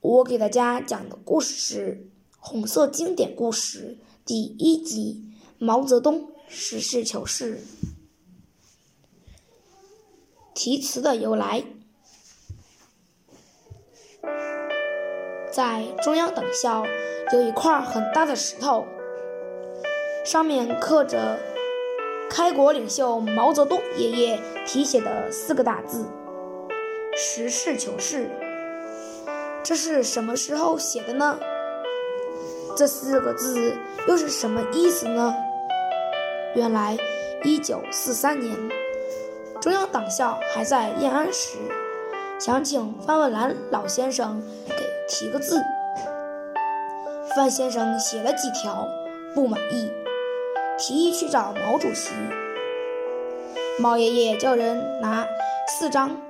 我给大家讲的故事是《红色经典故事》第一集《毛泽东实事求是》。题词的由来，在中央党校有一块很大的石头，上面刻着开国领袖毛泽东爷爷题写的四个大字：“实事求是。”这是什么时候写的呢？这四个字又是什么意思呢？原来，一九四三年，中央党校还在延安时，想请范文澜老先生给题个字。范先生写了几条，不满意，提议去找毛主席。毛爷爷叫人拿四张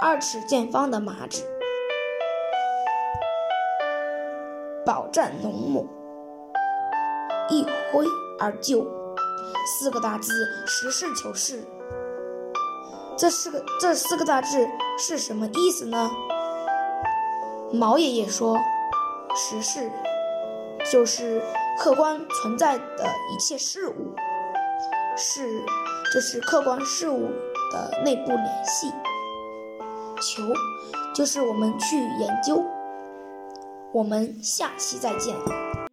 二尺见方的麻纸。饱蘸浓墨，一挥而就，四个大字“实事求是”。这四个这四个大字是什么意思呢？毛爷爷说：“实事就是客观存在的一切事物，事就是客观事物的内部联系，求就是我们去研究。”我们下期再见。